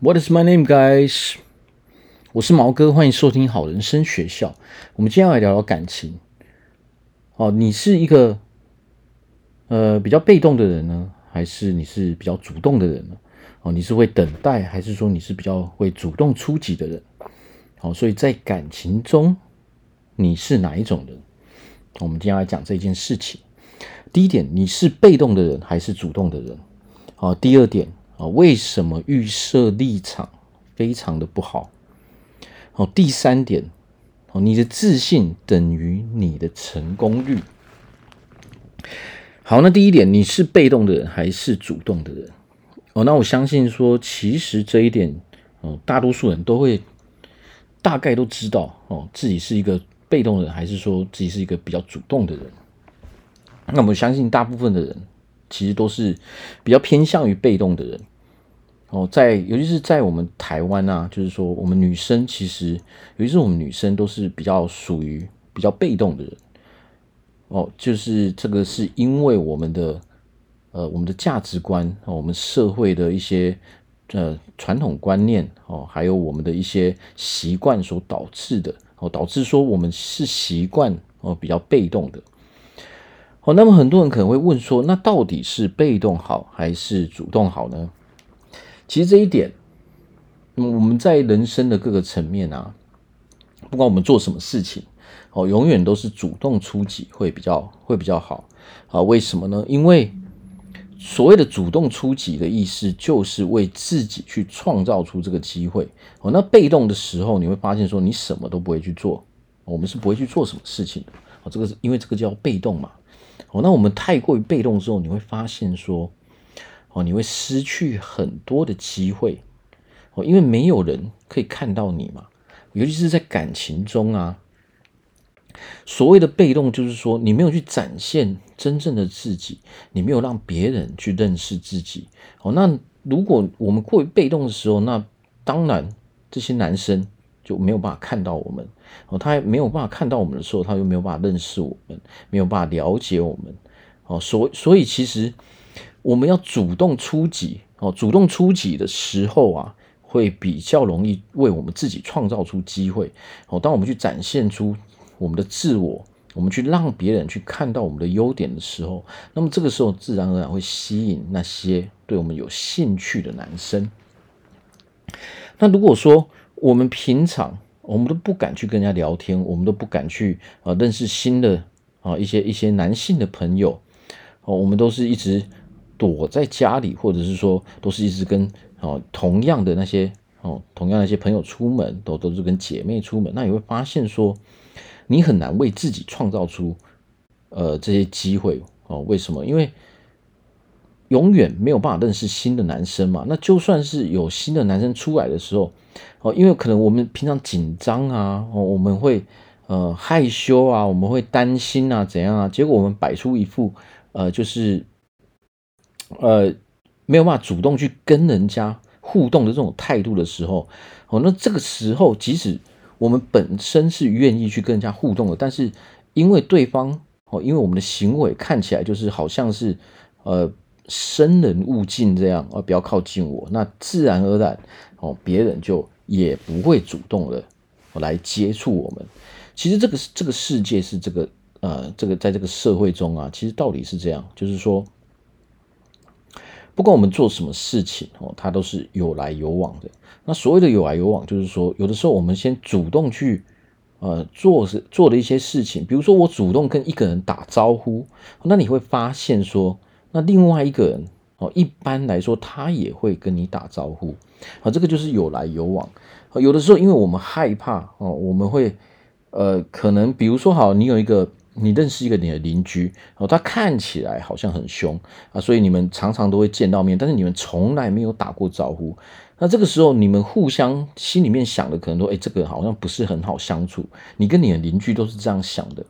What is my name, guys？我是毛哥，欢迎收听好人生学校。我们今天要来聊聊感情。哦，你是一个呃比较被动的人呢，还是你是比较主动的人呢？哦，你是会等待，还是说你是比较会主动出击的人？好，所以在感情中，你是哪一种人？我们今天来讲这件事情。第一点，你是被动的人还是主动的人？好，第二点。啊，为什么预设立场非常的不好？好，第三点，哦，你的自信等于你的成功率。好，那第一点，你是被动的人还是主动的人？哦，那我相信说，其实这一点，哦，大多数人都会大概都知道，哦，自己是一个被动的人，还是说自己是一个比较主动的人？那我相信大部分的人。其实都是比较偏向于被动的人。哦，在尤其是在我们台湾啊，就是说我们女生其实，尤其是我们女生都是比较属于比较被动的人。哦，就是这个是因为我们的呃我们的价值观哦，我们社会的一些呃传统观念哦，还有我们的一些习惯所导致的。哦，导致说我们是习惯哦比较被动的。哦，那么很多人可能会问说，那到底是被动好还是主动好呢？其实这一点，我们在人生的各个层面啊，不管我们做什么事情，哦，永远都是主动出击会比较会比较好啊。为什么呢？因为所谓的主动出击的意思，就是为自己去创造出这个机会。哦，那被动的时候，你会发现说，你什么都不会去做，我们是不会去做什么事情的。哦，这个是因为这个叫被动嘛。哦，那我们太过于被动之后，你会发现说，哦，你会失去很多的机会，哦，因为没有人可以看到你嘛，尤其是在感情中啊。所谓的被动，就是说你没有去展现真正的自己，你没有让别人去认识自己。哦，那如果我们过于被动的时候，那当然这些男生。就没有办法看到我们哦，他还没有办法看到我们的时候，他又没有办法认识我们，没有办法了解我们哦，所所以其实我们要主动出击哦，主动出击的时候啊，会比较容易为我们自己创造出机会哦。当我们去展现出我们的自我，我们去让别人去看到我们的优点的时候，那么这个时候自然而然会吸引那些对我们有兴趣的男生。那如果说，我们平常我们都不敢去跟人家聊天，我们都不敢去啊认识新的啊一些一些男性的朋友哦，我们都是一直躲在家里，或者是说都是一直跟哦同样的那些哦同样那些朋友出门，都都是跟姐妹出门，那你会发现说你很难为自己创造出呃这些机会哦，为什么？因为永远没有办法认识新的男生嘛，那就算是有新的男生出来的时候。哦，因为可能我们平常紧张啊，哦，我们会呃害羞啊，我们会担心啊，怎样啊？结果我们摆出一副呃，就是呃没有办法主动去跟人家互动的这种态度的时候，哦，那这个时候即使我们本身是愿意去跟人家互动的，但是因为对方哦，因为我们的行为看起来就是好像是呃生人勿近这样，哦，不要靠近我，那自然而然哦，别人就。也不会主动的来接触我们。其实这个这个世界是这个呃，这个在这个社会中啊，其实道理是这样，就是说，不管我们做什么事情哦，它都是有来有往的。那所谓的有来有往，就是说，有的时候我们先主动去呃做是做的一些事情，比如说我主动跟一个人打招呼，那你会发现说，那另外一个人。哦，一般来说，他也会跟你打招呼，啊，这个就是有来有往。有的时候，因为我们害怕哦，我们会呃，可能比如说，好，你有一个你认识一个你的邻居哦，他看起来好像很凶啊，所以你们常常都会见到面，但是你们从来没有打过招呼。那这个时候，你们互相心里面想的可能说，哎，这个好像不是很好相处。你跟你的邻居都是这样想的。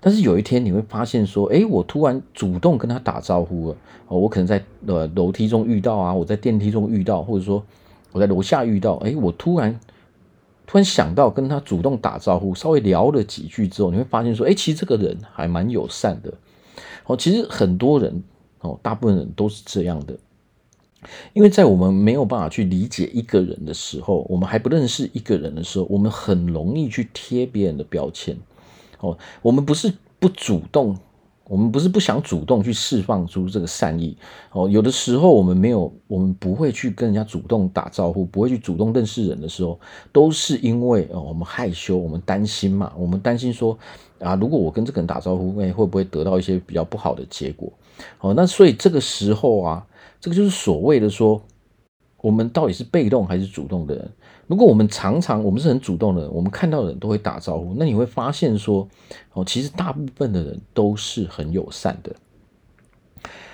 但是有一天你会发现说，诶，我突然主动跟他打招呼了，哦，我可能在呃楼梯中遇到啊，我在电梯中遇到，或者说我在楼下遇到，诶，我突然突然想到跟他主动打招呼，稍微聊了几句之后，你会发现说，诶，其实这个人还蛮友善的，哦，其实很多人哦，大部分人都是这样的，因为在我们没有办法去理解一个人的时候，我们还不认识一个人的时候，我们很容易去贴别人的标签。哦，我们不是不主动，我们不是不想主动去释放出这个善意。哦，有的时候我们没有，我们不会去跟人家主动打招呼，不会去主动认识人的时候，都是因为哦，我们害羞，我们担心嘛，我们担心说啊，如果我跟这个人打招呼，会会不会得到一些比较不好的结果？哦，那所以这个时候啊。这个就是所谓的说，我们到底是被动还是主动的人？如果我们常常我们是很主动的人，我们看到的人都会打招呼，那你会发现说，哦，其实大部分的人都是很友善的。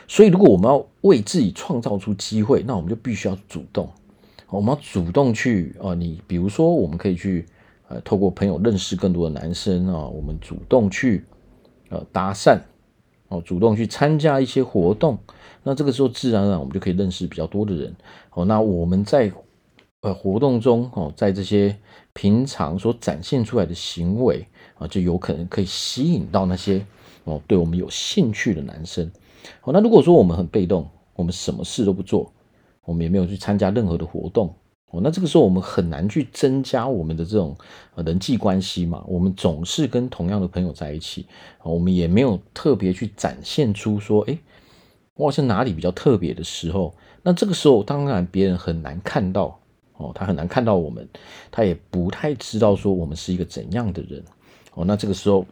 所以，如果我们要为自己创造出机会，那我们就必须要主动。我们要主动去啊，你比如说，我们可以去呃，透过朋友认识更多的男生啊，我们主动去呃搭讪。哦，主动去参加一些活动，那这个时候自然而然我们就可以认识比较多的人。哦，那我们在呃活动中哦，在这些平常所展现出来的行为啊，就有可能可以吸引到那些哦对我们有兴趣的男生。哦，那如果说我们很被动，我们什么事都不做，我们也没有去参加任何的活动。哦，那这个时候我们很难去增加我们的这种人际关系嘛。我们总是跟同样的朋友在一起，我们也没有特别去展现出说，哎，我好像哪里比较特别的时候。那这个时候当然别人很难看到哦，他很难看到我们，他也不太知道说我们是一个怎样的人。哦，那这个时候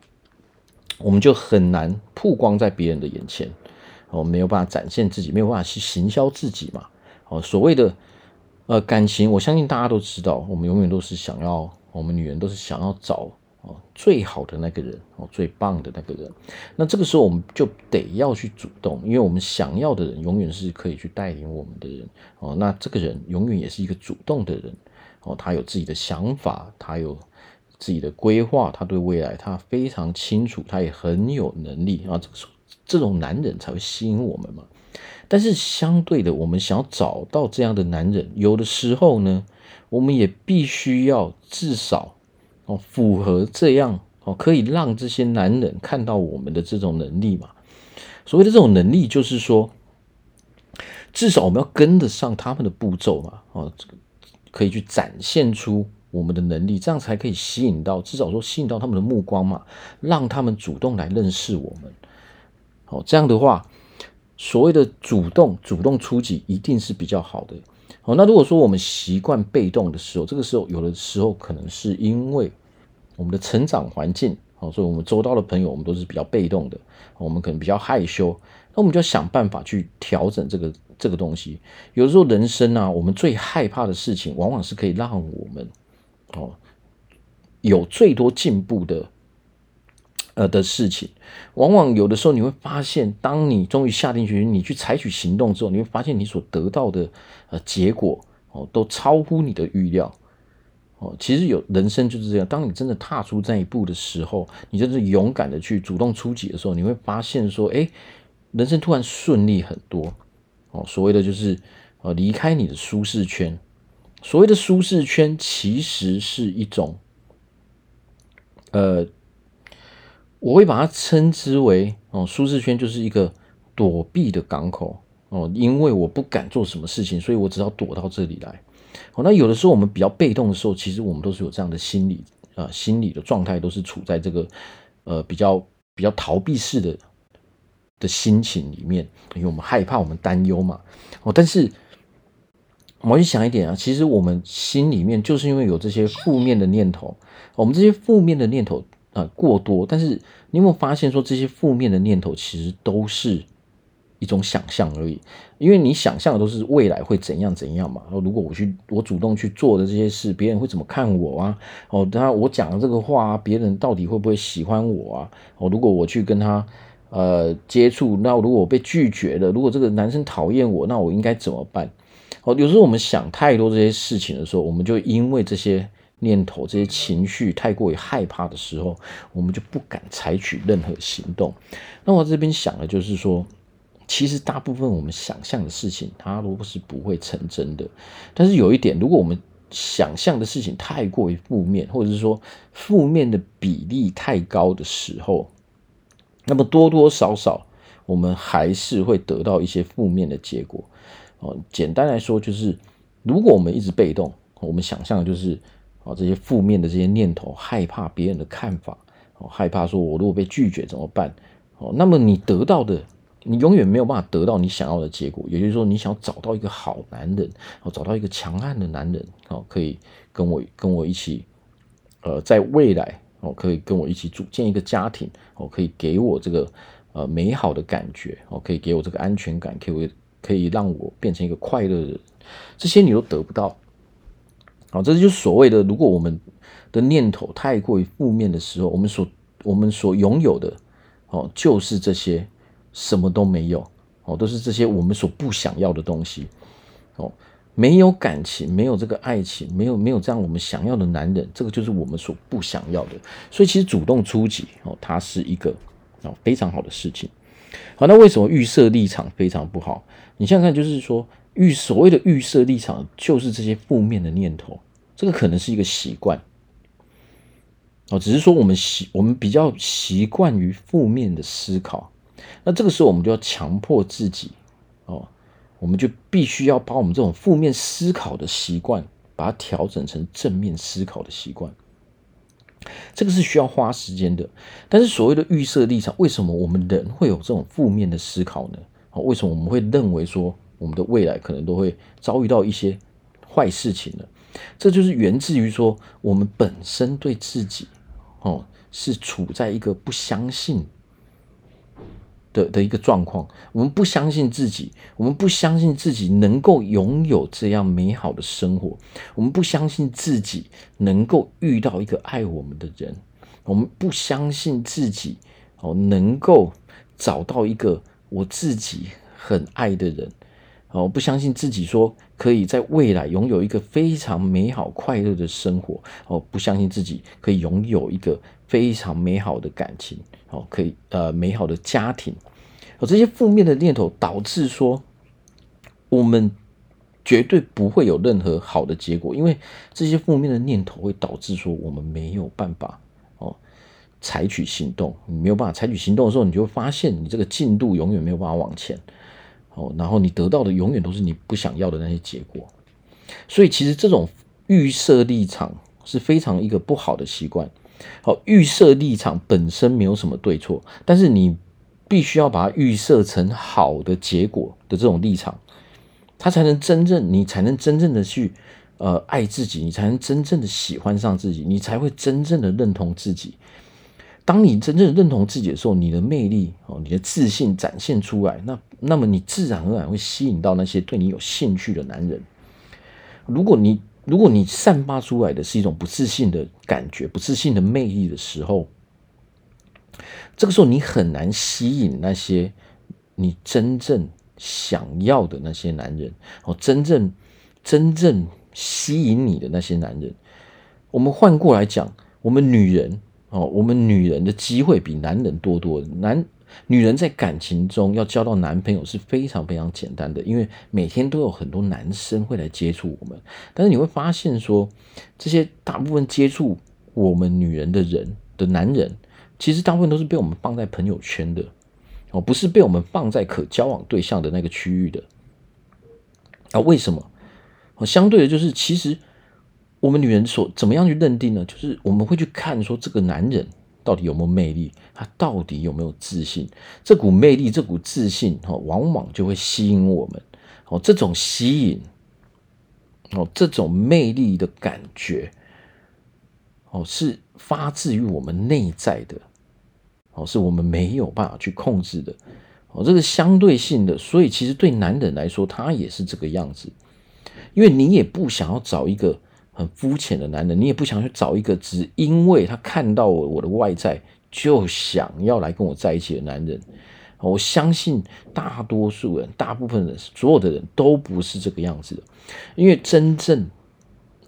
我们就很难曝光在别人的眼前，哦，没有办法展现自己，没有办法去行销自己嘛。哦，所谓的。呃，感情，我相信大家都知道，我们永远都是想要，我们女人都是想要找哦最好的那个人哦，最棒的那个人。那这个时候我们就得要去主动，因为我们想要的人永远是可以去带领我们的人哦。那这个人永远也是一个主动的人哦，他有自己的想法，他有自己的规划，他对未来他非常清楚，他也很有能力啊。这个时候，这种男人才会吸引我们嘛。但是相对的，我们想要找到这样的男人，有的时候呢，我们也必须要至少哦符合这样哦可以让这些男人看到我们的这种能力嘛。所谓的这种能力，就是说，至少我们要跟得上他们的步骤嘛。哦，这个可以去展现出我们的能力，这样才可以吸引到，至少说吸引到他们的目光嘛，让他们主动来认识我们。哦，这样的话。所谓的主动主动出击一定是比较好的。好，那如果说我们习惯被动的时候，这个时候有的时候可能是因为我们的成长环境，好，所以我们周遭的朋友我们都是比较被动的，我们可能比较害羞，那我们就要想办法去调整这个这个东西。有时候人生啊，我们最害怕的事情，往往是可以让我们哦有最多进步的。呃的事情，往往有的时候你会发现，当你终于下定决心，你去采取行动之后，你会发现你所得到的呃结果哦，都超乎你的预料哦。其实有人生就是这样，当你真的踏出这一步的时候，你就是勇敢的去主动出击的时候，你会发现说，哎，人生突然顺利很多哦。所谓的就是呃离开你的舒适圈，所谓的舒适圈其实是一种呃。我会把它称之为哦，舒适圈就是一个躲避的港口哦，因为我不敢做什么事情，所以我只要躲到这里来。哦，那有的时候我们比较被动的时候，其实我们都是有这样的心理啊、心理的状态都是处在这个呃比较比较逃避式的的心情里面，因为我们害怕，我们担忧嘛。哦，但是我们想一点啊，其实我们心里面就是因为有这些负面的念头，我们这些负面的念头。啊，过多，但是你有没有发现说，这些负面的念头其实都是一种想象而已？因为你想象的都是未来会怎样怎样嘛。如果我去我主动去做的这些事，别人会怎么看我啊？哦，等下我讲的这个话，别人到底会不会喜欢我啊？哦，如果我去跟他呃接触，那如果我被拒绝了，如果这个男生讨厌我，那我应该怎么办？哦，有时候我们想太多这些事情的时候，我们就因为这些。念头这些情绪太过于害怕的时候，我们就不敢采取任何行动。那我这边想的就是说，其实大部分我们想象的事情，它都是不会成真的。但是有一点，如果我们想象的事情太过于负面，或者是说负面的比例太高的时候，那么多多少少我们还是会得到一些负面的结果。哦，简单来说就是，如果我们一直被动，我们想象的就是哦这些负面的这些念头，害怕别人的看法，哦害怕说我如果被拒绝怎么办？哦，那么你得到的，你永远没有办法得到你想要的结果。也就是说，你想找到一个好男人，哦，找到一个强悍的男人，哦，可以跟我跟我一起，呃，在未来哦，可以跟我一起组建一个家庭，哦，可以给我这个呃美好的感觉，哦，可以给我这个安全感，可以可以让我变成一个快乐的人。这些你都得不到。好，这就是所谓的，如果我们的念头太过于负面的时候，我们所我们所拥有的。哦，就是这些，什么都没有，哦，都是这些我们所不想要的东西，哦，没有感情，没有这个爱情，没有没有这样我们想要的男人，这个就是我们所不想要的。所以其实主动出击，哦，它是一个哦非常好的事情。好，那为什么预设立场非常不好？你想想看，就是说预所谓的预设立场，就是这些负面的念头，这个可能是一个习惯。哦，只是说我们习我们比较习惯于负面的思考，那这个时候我们就要强迫自己，哦，我们就必须要把我们这种负面思考的习惯，把它调整成正面思考的习惯。这个是需要花时间的。但是所谓的预设立场，为什么我们人会有这种负面的思考呢？哦，为什么我们会认为说我们的未来可能都会遭遇到一些坏事情呢？这就是源自于说我们本身对自己。哦，是处在一个不相信的的一个状况。我们不相信自己，我们不相信自己能够拥有这样美好的生活。我们不相信自己能够遇到一个爱我们的人。我们不相信自己哦，能够找到一个我自己很爱的人。哦，不相信自己说可以在未来拥有一个非常美好快乐的生活。哦，不相信自己可以拥有一个非常美好的感情。哦，可以呃美好的家庭。哦，这些负面的念头导致说我们绝对不会有任何好的结果，因为这些负面的念头会导致说我们没有办法哦采取行动。你没有办法采取行动的时候，你就会发现你这个进度永远没有办法往前。哦，然后你得到的永远都是你不想要的那些结果，所以其实这种预设立场是非常一个不好的习惯。好，预设立场本身没有什么对错，但是你必须要把它预设成好的结果的这种立场，它才能真正，你才能真正的去呃爱自己，你才能真正的喜欢上自己，你才会真正的认同自己。当你真正认同自己的时候，你的魅力哦，你的自信展现出来，那那么你自然而然会吸引到那些对你有兴趣的男人。如果你如果你散发出来的是一种不自信的感觉、不自信的魅力的时候，这个时候你很难吸引那些你真正想要的那些男人哦，真正真正吸引你的那些男人。我们换过来讲，我们女人。哦，我们女人的机会比男人多多。男女人在感情中要交到男朋友是非常非常简单的，因为每天都有很多男生会来接触我们。但是你会发现说，这些大部分接触我们女人的人的男人，其实大部分都是被我们放在朋友圈的，哦，不是被我们放在可交往对象的那个区域的。啊，为什么？哦，相对的，就是其实。我们女人所怎么样去认定呢？就是我们会去看说，这个男人到底有没有魅力，他到底有没有自信？这股魅力、这股自信，哈，往往就会吸引我们。哦，这种吸引，哦，这种魅力的感觉，哦，是发自于我们内在的，哦，是我们没有办法去控制的。哦，这个相对性的，所以其实对男人来说，他也是这个样子，因为你也不想要找一个。很肤浅的男人，你也不想去找一个只因为他看到我我的外在就想要来跟我在一起的男人。我相信大多数人、大部分人、所有的人都不是这个样子的，因为真正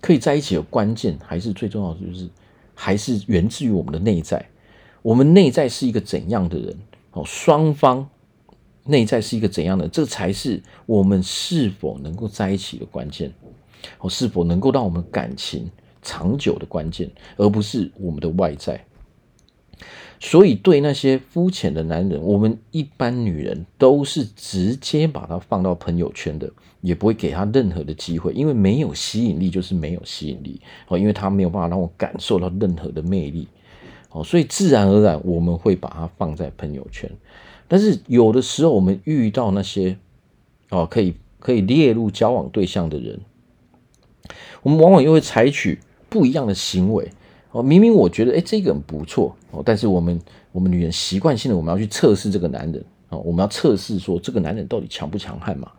可以在一起的关键，还是最重要的，就是还是源自于我们的内在。我们内在是一个怎样的人？哦，双方内在是一个怎样的，这才是我们是否能够在一起的关键。哦，是否能够让我们感情长久的关键，而不是我们的外在。所以对那些肤浅的男人，我们一般女人都是直接把他放到朋友圈的，也不会给他任何的机会，因为没有吸引力就是没有吸引力哦，因为他没有办法让我感受到任何的魅力哦，所以自然而然我们会把他放在朋友圈。但是有的时候我们遇到那些哦可以可以列入交往对象的人，我们往往又会采取不一样的行为。哦，明明我觉得，哎，这个很不错哦，但是我们我们女人习惯性的我们要去测试这个男人哦，我们要测试说这个男人到底强不强悍嘛？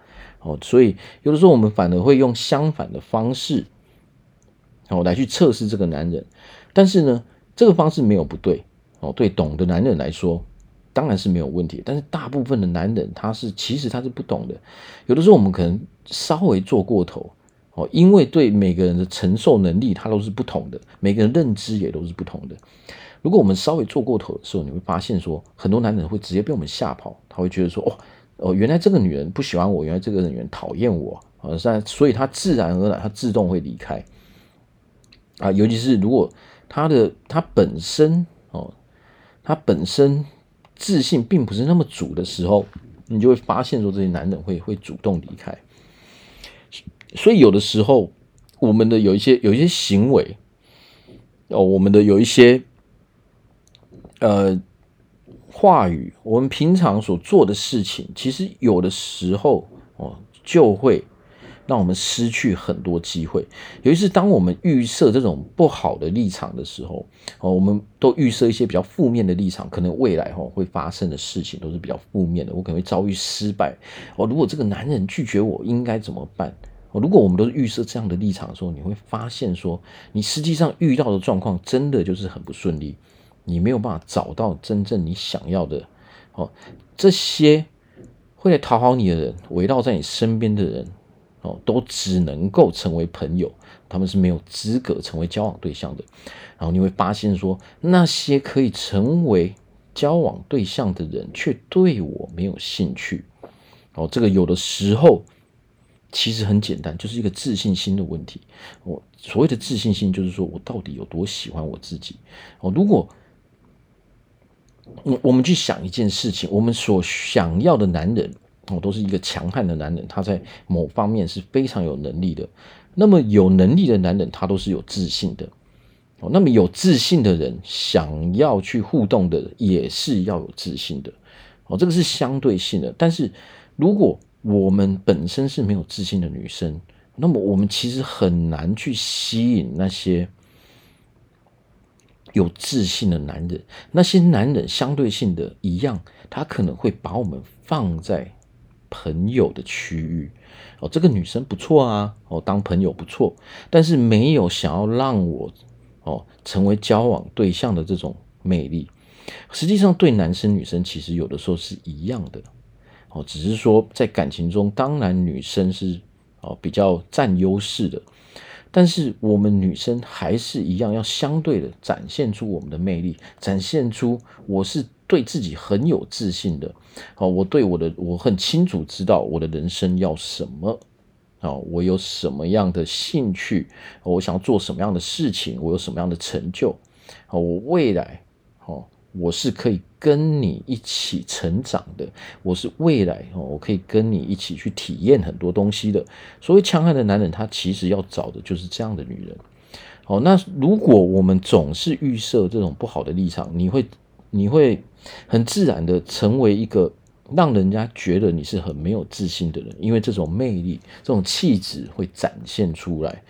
哦，所以有的时候我们反而会用相反的方式哦来去测试这个男人，但是呢，这个方式没有不对哦，对懂的男人来说当然是没有问题，但是大部分的男人他是其实他是不懂的，有的时候我们可能稍微做过头。哦，因为对每个人的承受能力，它都是不同的，每个人认知也都是不同的。如果我们稍微做过头的时候，你会发现说，很多男人会直接被我们吓跑，他会觉得说，哦，哦，原来这个女人不喜欢我，原来这个女人讨厌我，啊，所以他自然而然，他自动会离开。啊，尤其是如果他的他本身哦，他本身自信并不是那么足的时候，你就会发现说，这些男人会会主动离开。所以有的时候，我们的有一些有一些行为，哦，我们的有一些呃话语，我们平常所做的事情，其实有的时候哦，就会让我们失去很多机会。尤其是当我们预设这种不好的立场的时候，哦，我们都预设一些比较负面的立场，可能未来哦会发生的事情都是比较负面的，我可能会遭遇失败。哦，如果这个男人拒绝我，应该怎么办？如果我们都是预设这样的立场的时候，你会发现说，你实际上遇到的状况真的就是很不顺利，你没有办法找到真正你想要的。哦，这些会来讨好你的人，围绕在你身边的人，哦，都只能够成为朋友，他们是没有资格成为交往对象的。然后你会发现说，那些可以成为交往对象的人，却对我没有兴趣。哦，这个有的时候。其实很简单，就是一个自信心的问题。我所谓的自信心，就是说我到底有多喜欢我自己。哦，如果我我们去想一件事情，我们所想要的男人哦，都是一个强悍的男人，他在某方面是非常有能力的。那么有能力的男人，他都是有自信的。哦，那么有自信的人，想要去互动的，也是要有自信的。哦，这个是相对性的。但是如果我们本身是没有自信的女生，那么我们其实很难去吸引那些有自信的男人。那些男人相对性的一样，他可能会把我们放在朋友的区域。哦，这个女生不错啊，哦，当朋友不错，但是没有想要让我哦成为交往对象的这种魅力。实际上，对男生女生其实有的时候是一样的。哦，只是说在感情中，当然女生是哦比较占优势的，但是我们女生还是一样要相对的展现出我们的魅力，展现出我是对自己很有自信的。哦，我对我的我很清楚知道我的人生要什么，哦，我有什么样的兴趣，我想要做什么样的事情，我有什么样的成就，哦，我未来，哦。我是可以跟你一起成长的，我是未来哦，我可以跟你一起去体验很多东西的。所谓强悍的男人，他其实要找的就是这样的女人。好，那如果我们总是预设这种不好的立场，你会你会很自然的成为一个让人家觉得你是很没有自信的人，因为这种魅力、这种气质会展现出来。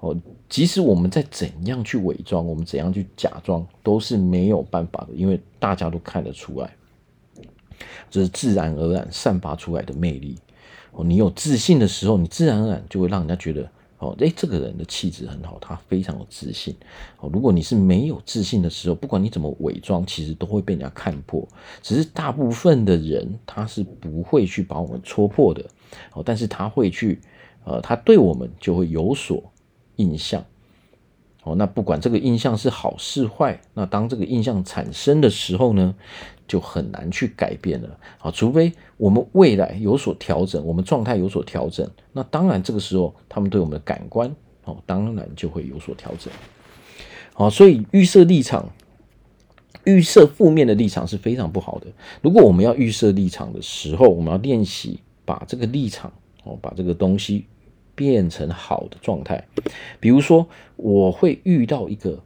哦，即使我们在怎样去伪装，我们怎样去假装，都是没有办法的，因为大家都看得出来，这是自然而然散发出来的魅力。哦，你有自信的时候，你自然而然就会让人家觉得，哦，诶，这个人的气质很好，他非常有自信。哦，如果你是没有自信的时候，不管你怎么伪装，其实都会被人家看破。只是大部分的人他是不会去把我们戳破的，哦，但是他会去，呃，他对我们就会有所。印象，哦，那不管这个印象是好是坏，那当这个印象产生的时候呢，就很难去改变了，啊，除非我们未来有所调整，我们状态有所调整，那当然这个时候他们对我们的感官，哦，当然就会有所调整，好，所以预设立场，预设负面的立场是非常不好的。如果我们要预设立场的时候，我们要练习把这个立场哦，把这个东西变成好的状态。比如说，我会遇到一个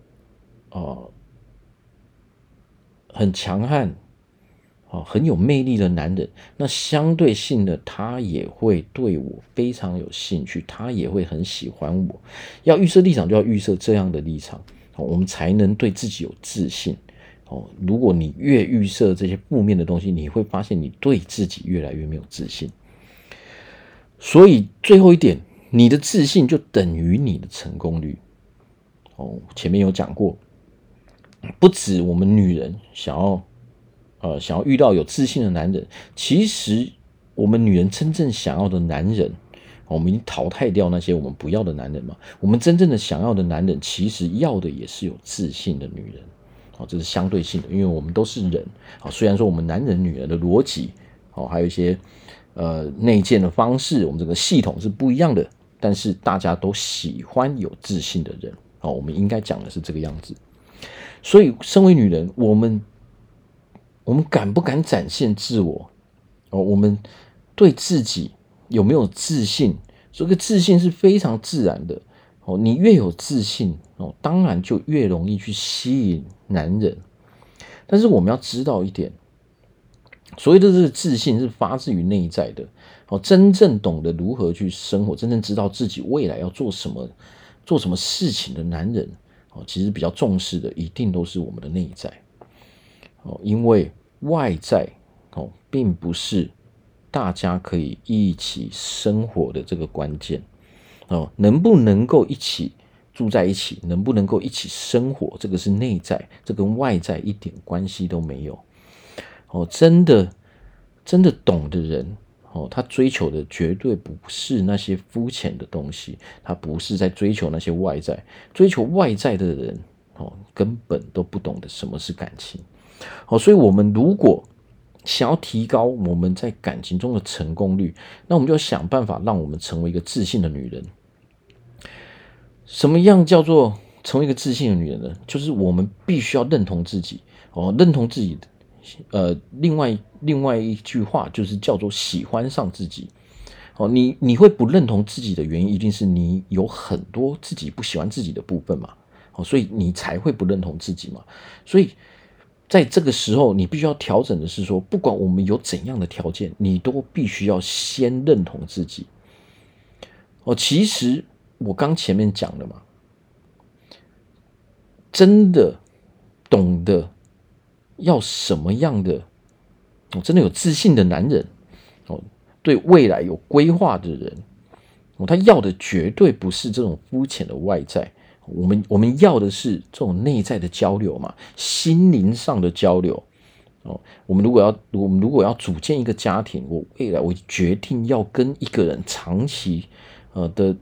啊、呃、很强悍。哦，很有魅力的男人，那相对性的，他也会对我非常有兴趣，他也会很喜欢我。要预设立场，就要预设这样的立场，我们才能对自己有自信。哦，如果你越预设这些负面的东西，你会发现你对自己越来越没有自信。所以最后一点，你的自信就等于你的成功率。哦，前面有讲过，不止我们女人想要。呃，想要遇到有自信的男人，其实我们女人真正想要的男人，我们已经淘汰掉那些我们不要的男人嘛。我们真正的想要的男人，其实要的也是有自信的女人。哦，这是相对性的，因为我们都是人。啊，虽然说我们男人女人的逻辑，哦，还有一些呃内建的方式，我们这个系统是不一样的，但是大家都喜欢有自信的人。哦，我们应该讲的是这个样子。所以，身为女人，我们。我们敢不敢展现自我？哦，我们对自己有没有自信？这个自信是非常自然的。哦，你越有自信，哦，当然就越容易去吸引男人。但是我们要知道一点，所谓的这个自信是发自于内在的。哦，真正懂得如何去生活，真正知道自己未来要做什么、做什么事情的男人，哦，其实比较重视的，一定都是我们的内在。哦，因为外在哦，并不是大家可以一起生活的这个关键哦，能不能够一起住在一起，能不能够一起生活，这个是内在，这跟外在一点关系都没有。哦，真的，真的懂的人哦，他追求的绝对不是那些肤浅的东西，他不是在追求那些外在，追求外在的人哦，根本都不懂得什么是感情。好，所以，我们如果想要提高我们在感情中的成功率，那我们就要想办法让我们成为一个自信的女人。什么样叫做成为一个自信的女人呢？就是我们必须要认同自己哦，认同自己的。呃，另外另外一句话就是叫做喜欢上自己。哦，你你会不认同自己的原因，一定是你有很多自己不喜欢自己的部分嘛。哦，所以你才会不认同自己嘛。所以。在这个时候，你必须要调整的是说，不管我们有怎样的条件，你都必须要先认同自己。哦，其实我刚前面讲了嘛，真的懂得要什么样的，哦，真的有自信的男人，哦，对未来有规划的人，哦，他要的绝对不是这种肤浅的外在。我们我们要的是这种内在的交流嘛，心灵上的交流哦。我们如果要，我们如果要组建一个家庭，我未来我决定要跟一个人长期呃的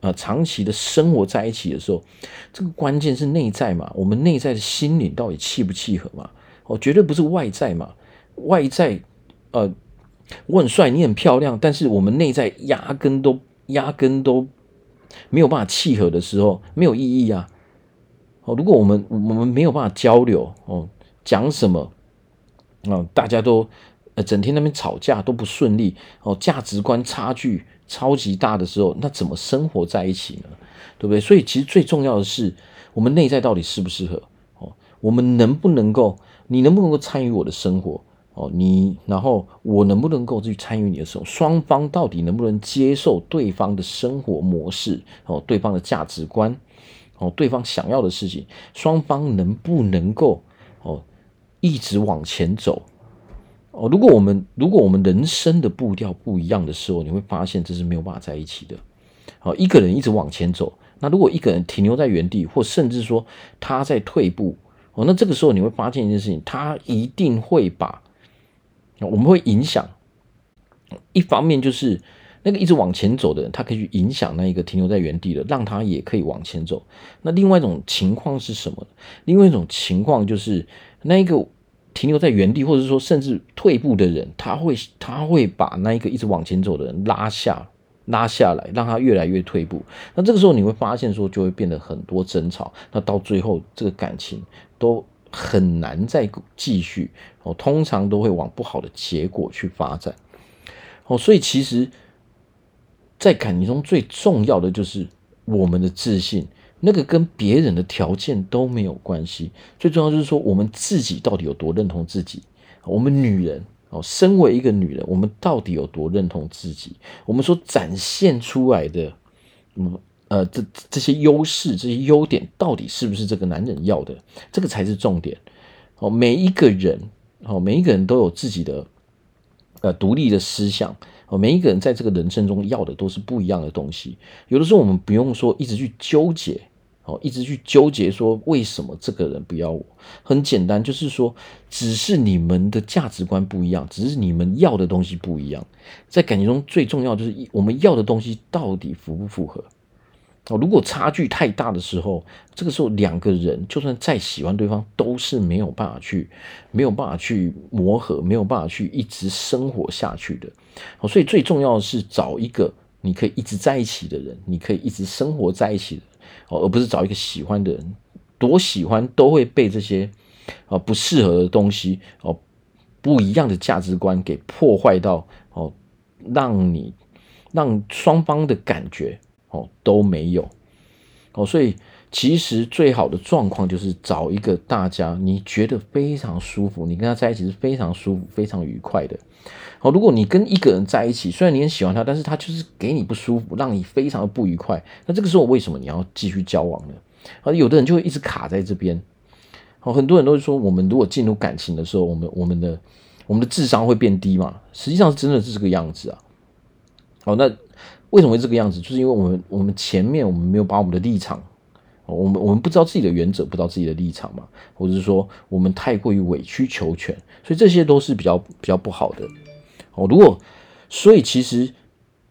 呃长期的生活在一起的时候，这个关键是内在嘛，我们内在的心灵到底契不契合嘛？哦，绝对不是外在嘛，外在呃我很帅，你很漂亮，但是我们内在压根都压根都。没有办法契合的时候，没有意义啊！哦，如果我们我们没有办法交流哦，讲什么啊？大家都呃整天那边吵架都不顺利哦，价值观差距超级大的时候，那怎么生活在一起呢？对不对？所以其实最重要的是，我们内在到底适不适合哦？我们能不能够？你能不能够参与我的生活？哦，你然后我能不能够去参与你的时候，双方到底能不能接受对方的生活模式？哦，对方的价值观，哦，对方想要的事情，双方能不能够哦一直往前走？哦，如果我们如果我们人生的步调不一样的时候，你会发现这是没有办法在一起的。哦，一个人一直往前走，那如果一个人停留在原地，或甚至说他在退步，那这个时候你会发现一件事情，他一定会把。我们会影响，一方面就是那个一直往前走的人，他可以去影响那一个停留在原地的，让他也可以往前走。那另外一种情况是什么？另外一种情况就是那一个停留在原地，或者说甚至退步的人，他会他会把那一个一直往前走的人拉下拉下来，让他越来越退步。那这个时候你会发现说，就会变得很多争吵。那到最后，这个感情都很难再继续哦，通常都会往不好的结果去发展哦。所以其实，在感情中最重要的就是我们的自信，那个跟别人的条件都没有关系。最重要就是说，我们自己到底有多认同自己？我们女人哦，身为一个女人，我们到底有多认同自己？我们所展现出来的，嗯。呃，这这些优势、这些优点，到底是不是这个男人要的？这个才是重点。哦，每一个人，哦，每一个人都有自己的呃独立的思想。哦，每一个人在这个人生中要的都是不一样的东西。有的时候我们不用说一直去纠结，哦，一直去纠结说为什么这个人不要我？很简单，就是说，只是你们的价值观不一样，只是你们要的东西不一样。在感情中最重要就是我们要的东西到底符不符合？哦，如果差距太大的时候，这个时候两个人就算再喜欢对方，都是没有办法去，没有办法去磨合，没有办法去一直生活下去的。哦，所以最重要的是找一个你可以一直在一起的人，你可以一直生活在一起的，哦，而不是找一个喜欢的人，多喜欢都会被这些哦不适合的东西哦不一样的价值观给破坏到哦，让你让双方的感觉。哦，都没有哦，所以其实最好的状况就是找一个大家你觉得非常舒服，你跟他在一起是非常舒服、非常愉快的。哦，如果你跟一个人在一起，虽然你很喜欢他，但是他就是给你不舒服，让你非常的不愉快，那这个时候为什么你要继续交往呢？而有的人就会一直卡在这边。哦，很多人都会说，我们如果进入感情的时候，我们我们的我们的智商会变低嘛？实际上真的是这个样子啊。哦，那。为什么会这个样子？就是因为我们我们前面我们没有把我们的立场，我们我们不知道自己的原则，不知道自己的立场嘛，或者是说我们太过于委曲求全，所以这些都是比较比较不好的。哦，如果所以其实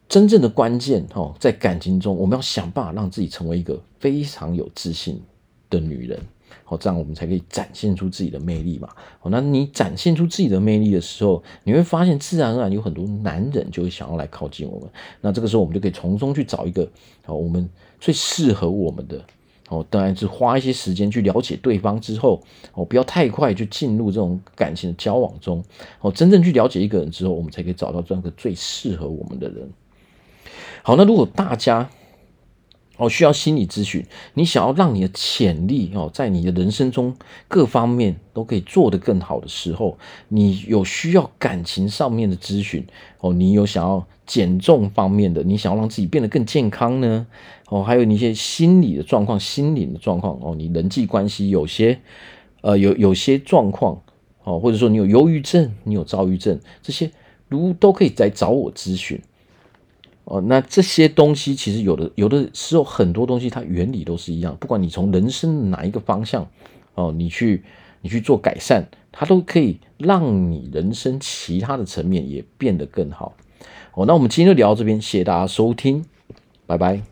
真正的关键哦，在感情中，我们要想办法让自己成为一个非常有自信的女人。好，这样我们才可以展现出自己的魅力嘛。好，那你展现出自己的魅力的时候，你会发现自然而然有很多男人就会想要来靠近我们。那这个时候，我们就可以从中去找一个好，我们最适合我们的。哦，当然是花一些时间去了解对方之后，哦，不要太快就进入这种感情的交往中。哦，真正去了解一个人之后，我们才可以找到这样一个最适合我们的人。好，那如果大家。哦，需要心理咨询。你想要让你的潜力哦，在你的人生中各方面都可以做得更好的时候，你有需要感情上面的咨询哦。你有想要减重方面的，你想要让自己变得更健康呢？哦，还有你一些心理的状况、心理的状况哦，你人际关系有些呃有有些状况哦，或者说你有忧郁症、你有躁郁症这些，如都可以来找我咨询。哦，那这些东西其实有的有的时候很多东西它原理都是一样，不管你从人生哪一个方向哦，你去你去做改善，它都可以让你人生其他的层面也变得更好。好，那我们今天就聊到这边，谢谢大家收听，拜拜。